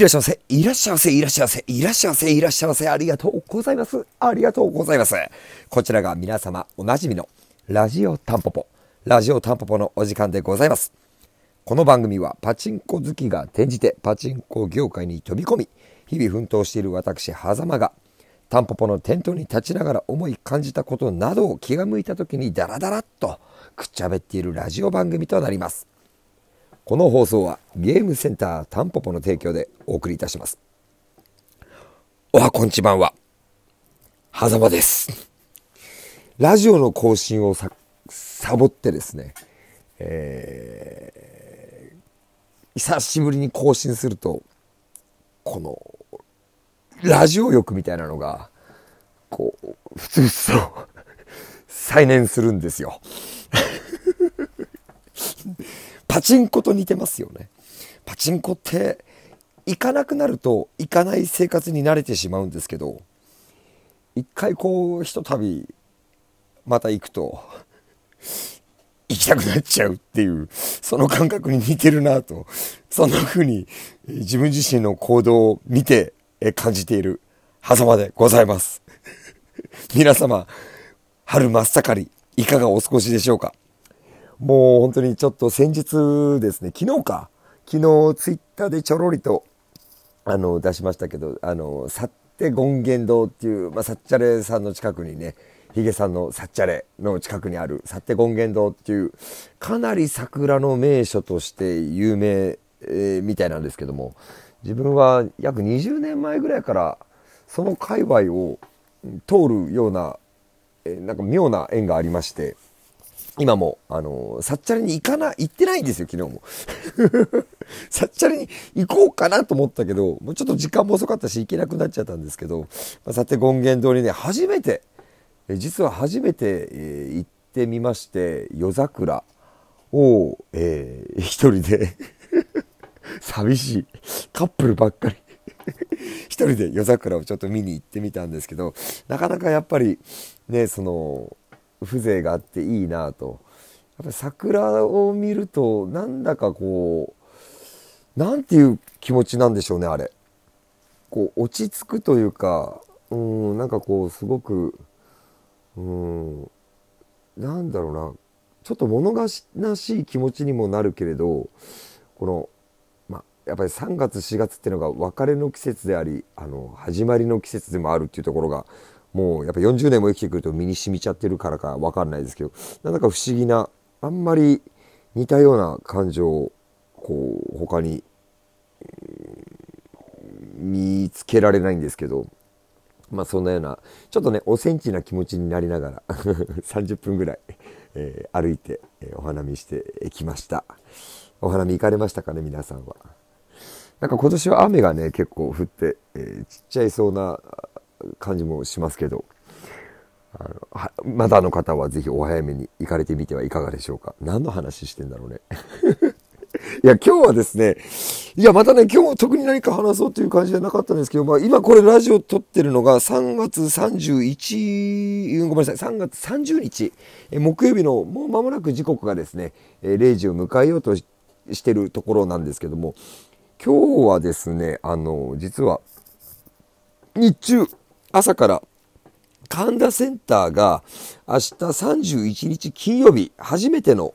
いらっしゃいませ。いらっしゃいませ。いらっしゃいませ。いらっしゃいませ。いらっしゃいませ。ありがとうございます。ありがとうございます。こちらが皆様おなじみのラジオタンポポ。ラジオタンポポのお時間でございます。この番組はパチンコ好きが転じてパチンコ業界に飛び込み、日々奮闘している私、狭間が、タンポポの店頭に立ちながら思い感じたことなどを気が向いた時にダラダラっとくっちゃべっているラジオ番組となります。この放送はゲームセンタータンポポの提供でお送りいたします。おはこんちばんは、狭間です。ラジオの更新を、サボってですね、えー、久しぶりに更新すると、この、ラジオ欲みたいなのが、こう、ふつふつと 再燃するんですよ。パチンコと似てますよね。パチンコって行かなくなると行かない生活に慣れてしまうんですけど一回こうひとたびまた行くと行きたくなっちゃうっていうその感覚に似てるなとそんな風に自分自身の行動を見て感じている狭間でございます皆様春真っ盛りいかがお過ごしでしょうか？もう本当にちょっと先日ですね、昨日か、昨日ツイッターでちょろりと、あの、出しましたけど、あの、サッテ権現堂っていう、まあ、サッチャレさんの近くにね、ヒゲさんのサッチャレの近くにあるサッテ権現堂っていう、かなり桜の名所として有名、えー、みたいなんですけども、自分は約20年前ぐらいから、その界隈を通るような、えー、なんか妙な縁がありまして、今も、あのー、サッチャレに行かな、行ってないんですよ、昨日も。サッチャレに行こうかなと思ったけど、もうちょっと時間も遅かったし、行けなくなっちゃったんですけど、まあ、さて、権現通りね、初めて、え実は初めて、えー、行ってみまして、夜桜を、えー、一人で 寂しい、カップルばっかり 一人で夜桜をちょっと見に行ってみたんですけど、なかなかやっぱり、ね、その、風情があっていいなと。やっぱり桜を見るとなんだかこうなんていう気持ちなんでしょうねあれ。こう落ち着くというかうんなんかこうすごくうんなんだろうな。ちょっと物悲しい気持ちにもなるけれどこのまやっぱり3月4月っていうのが別れの季節でありあの始まりの季節でもあるっていうところがもうやっぱ40年も生きてくると身に染みちゃってるからかわかんないですけど、なんだか不思議な、あんまり似たような感情を、こう、他に、見つけられないんですけど、まあそんなような、ちょっとね、おセンチな気持ちになりながら 30分ぐらい、えー、歩いて、えー、お花見してきました。お花見行かれましたかね、皆さんは。なんか今年は雨がね、結構降って、えー、ちっちゃいそうな感じもしますけど、あのまだの方はぜひお早めに行かれてみてはいかがでしょうか。何の話してんだろうね。いや、今日はですね、いや、またね、今日特に何か話そうという感じじゃなかったんですけど、まあ、今これラジオ撮ってるのが3月31、ごめんなさい、3月30日、え木曜日のもう間もなく時刻がですね、え0時を迎えようとしてるところなんですけども、今日はですね、あの、実は、日中、朝から神田センターが明日31日金曜日初めての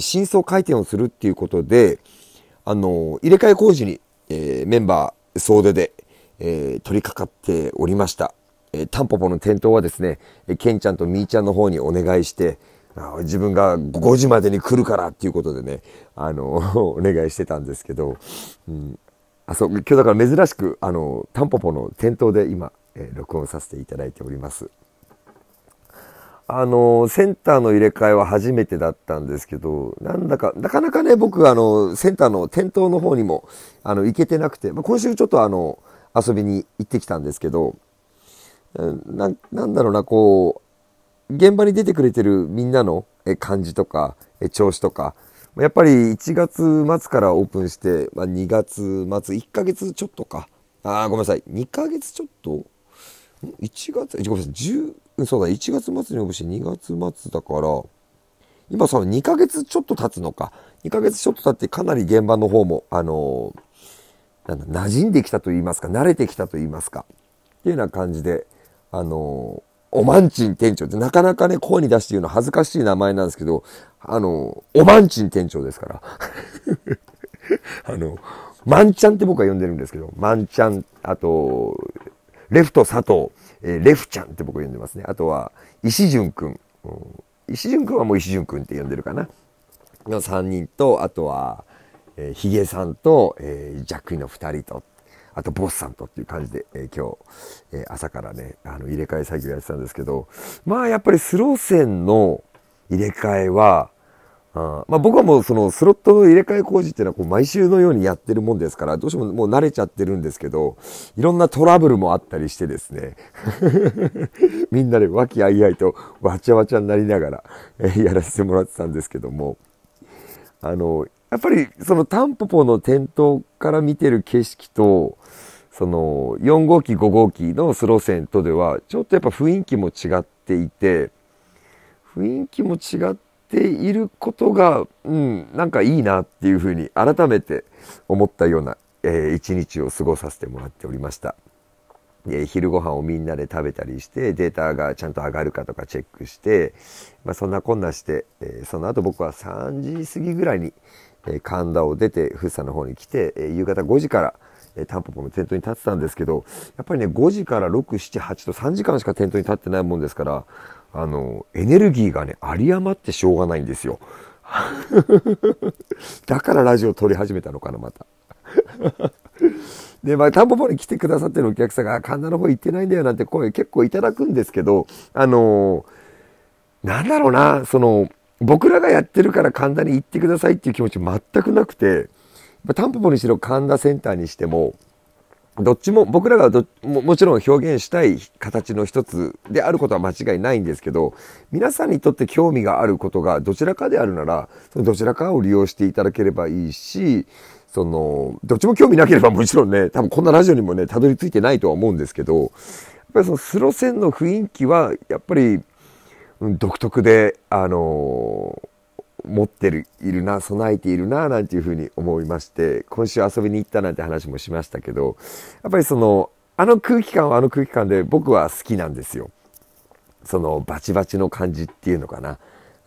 新装開店をするっていうことで、あの、入れ替え工事に、えー、メンバー総出で、えー、取り掛かっておりました。えー、タンポポの店頭はですね、ケンちゃんとミーちゃんの方にお願いして、自分が5時までに来るからっていうことでね、あの、お願いしてたんですけど、うん、あ、そう、今日だから珍しく、あの、タンポポの店頭で今、え、録音させていただいております。あの、センターの入れ替えは初めてだったんですけど、なんだか、なかなかね、僕、あの、センターの店頭の方にも、あの、行けてなくて、まあ、今週ちょっとあの、遊びに行ってきたんですけど、な、なんだろうな、こう、現場に出てくれてるみんなの感じとか、調子とか、やっぱり1月末からオープンして、まあ、2月末、1ヶ月ちょっとか。ああ、ごめんなさい。2ヶ月ちょっと1月、ごめんなさい、10、そうだ、1月末に応募して2月末だから、今その2ヶ月ちょっと経つのか。2ヶ月ちょっと経ってかなり現場の方も、あのなんだ馴染んできたと言いますか慣れてきたと言いますか。っていうような感じであのおまんちん店長。ってなかなかね声に出して言うの恥ずかしい名前なんですけどあのおまんちん店長ですから。あのまんちゃんって僕は呼んでるんですけどまんちゃんあとレフト佐藤、えー、レフちゃんって僕呼んでますね。あとは石潤くん、うん、石潤くんはもう石潤くんって呼んでるかな。の3人とあとはえー、ヒゲさんと、えー、ジャックイの2人と、あとボスさんとっていう感じで、えー、今日、えー、朝からね、あの入れ替え作業やってたんですけど、まあやっぱりスロー線の入れ替えは、あまあ、僕はもうそのスロットの入れ替え工事っていうのはこう毎週のようにやってるもんですから、どうしてももう慣れちゃってるんですけど、いろんなトラブルもあったりしてですね、みんなで和気あいあいとわちゃわちゃになりながら、え、やらせてもらってたんですけども、あの、やっぱりそのタンポポの店頭から見てる景色と、その4号機5号機のスロー線とではちょっとやっぱ雰囲気も違っていて雰囲気も違ってていることがうんなんかいいなっていうふうに改めて思ったような、えー、一日を過ごさせてもらっておりました。で昼ご飯をみんなで食べたりしてデータがちゃんと上がるかとかチェックして、まあ、そんなこんなして、え、その後僕は3時過ぎぐらいに、え神田を出て福生の方に来て、え夕方5時から、えタンポポのテントに立ってたんですけどやっぱりね5時から678と3時間しかテントに立ってないもんですからあのエネルギーがね有り余ってしょうがないんですよ。だからラジオ撮り始めたのかなまた。で、まあ、タンポポに来てくださってるお客さんが、神田の方行ってないんだよなんて声結構いただくんですけど、あのー、なんだろうな、その、僕らがやってるから神田に行ってくださいっていう気持ち全くなくて、タンポポにしろ神田センターにしても、どっちも僕らがどもちろん表現したい形の一つであることは間違いないんですけど、皆さんにとって興味があることがどちらかであるなら、そのどちらかを利用していただければいいし、その、どっちも興味なければもちろんね、多分こんなラジオにもね、たどり着いてないとは思うんですけど、やっぱりそのスロ線の雰囲気は、やっぱり独特で、あのー、持ってる、いるな、備えているな、なんていうふうに思いまして、今週遊びに行ったなんて話もしましたけど、やっぱりその、あの空気感はあの空気感で僕は好きなんですよ。そのバチバチの感じっていうのかな。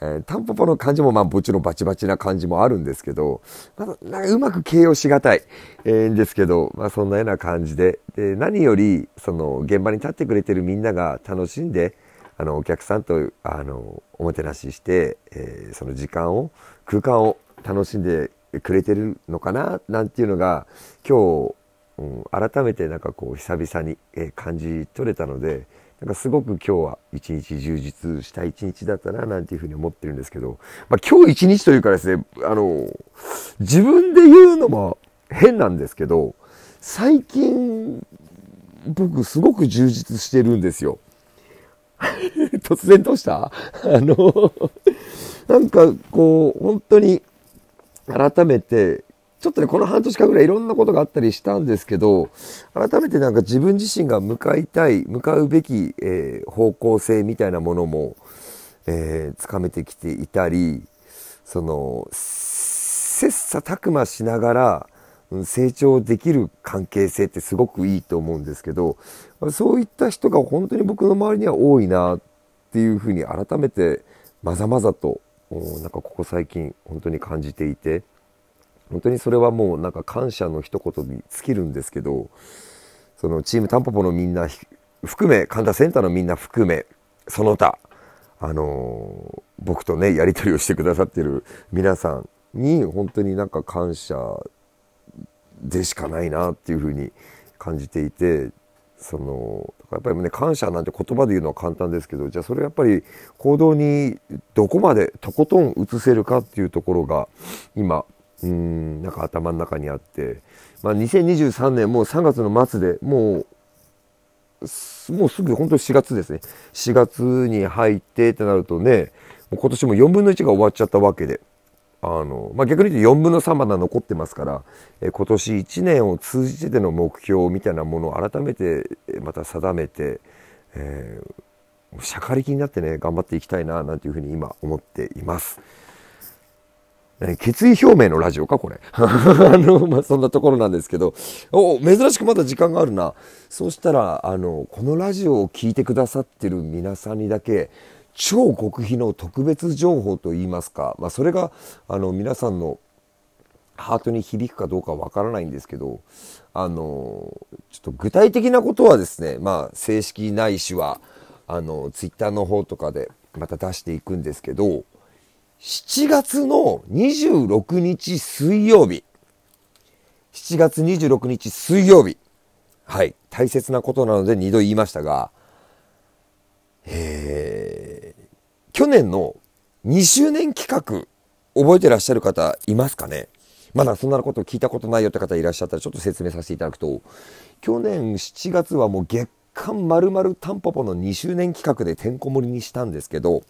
えー、タンポポの感じもまあもちろんバチバチな感じもあるんですけど、まだなんかうまく形容しがたい、えー、んですけど、まあそんなような感じで、で何よりその現場に立ってくれてるみんなが楽しんで、あのお客さんとあのおもてなしして、えー、その時間を空間を楽しんでくれてるのかななんていうのが今日、うん、改めてなんかこう久々に、え感じ取れたのでなんかすごく今日は一日充実した一日だったななんていうふうに思ってるんですけど、まあ、今日一日というかですねあの自分で言うのも変なんですけど最近僕すごく充実してるんですよ。突然どうした？あの、なんかこう、本当に改めて、ちょっとね、この半年間ぐらいいろんなことがあったりしたんですけど、改めてなんか自分自身が向かいたい、向かうべき、えー、方向性みたいなものも、えー、つかめてきていたり、その、切磋琢磨しながら、成長できる関係性ってすごくいいと思うんですけど、そういった人が本当に僕の周りには多いなっていうふうに改めてまざまざとなんかここ最近本当に感じていて本当にそれはもうなんか感謝の一言に尽きるんですけどそのチームタンポポのみんな含め神田センターのみんな含めその他あの僕とねやり取りをしてくださってる皆さんに本当になんか感謝でしかないなっていうふうに感じていてそのやっぱりね感謝なんて言葉で言うのは簡単ですけどじゃあそれやっぱり行動にどこまでとことん移せるかっていうところが今うんなんか頭の中にあって、まあ、2023年もう3月の末でもうもうすぐ本当に4月ですね。4月に入ってってなるとねもう今年も4分の1が終わっちゃったわけで。あの、まあ、逆に言うと4分の3まだ残ってますから、え今年1年を通じての目標みたいなものを改めてまた定めて、えー、しゃかりきになってね頑張っていきたいななんていうふうに今思っています。決意表明のラジオかこれ。あの、まあ、そんなところなんですけど、お、珍しくまだ時間があるな。そうしたら、あの、このラジオを聴いてくださってる皆さんにだけ、超極秘の特別情報といいますか、まあ、それが、あの、皆さんのハートに響くかどうかわからないんですけど、あの、ちょっと具体的なことはですね、まあ、正式ないしは、あの、ツイッターの方とかでまた出していくんですけど、7月の26日水曜日。7月26日水曜日。はい。大切なことなので2度言いましたが、えー、去年の2周年企画、覚えてらっしゃる方いますかね？まだそんなこと聞いたことないよって方いらっしゃったらちょっと説明させていただくと、去年7月はもう月間まるまるタンポポの2周年企画でてんこ盛りにしたんですけど、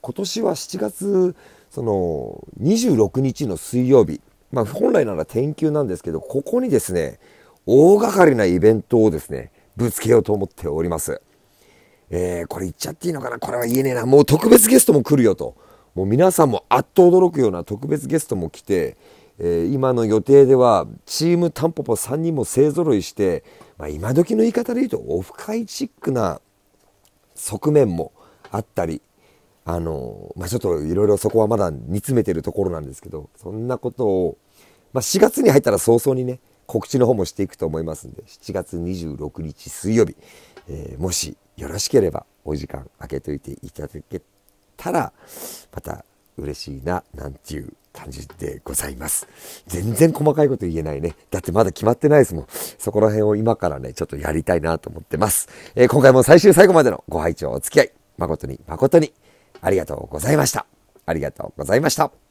今年は7月その26日の水曜日、まあ、本来なら天休なんですけどここにですね大掛かりなイベントをですねぶつけようと思っております。えー、これ言っちゃっていいのかな？これは言えねえな。もう特別ゲストも来るよと。もう皆さんもあっと驚くような特別ゲストも来て、えー、今の予定ではチームタンポポ3人も勢ぞろいして、まあ、今時の言い方で言うとオフ会チックな側面もあったりあの、まあ、ちょっといろいろそこはまだ煮詰めてるところなんですけど、そんなことを、まあ、4月に入ったら早々にね、告知の方もしていくと思いますんで、7月26日水曜日、えー、もしよろしければお時間空けといていただけたら、また嬉しいな、なんていう感じでございます。全然細かいこと言えないね。だってまだ決まってないですもん。そこら辺を今からね、ちょっとやりたいなと思ってます。えー、今回も最終最後までのご拝聴お付き合い、誠に誠にありがとうございました。ありがとうございました。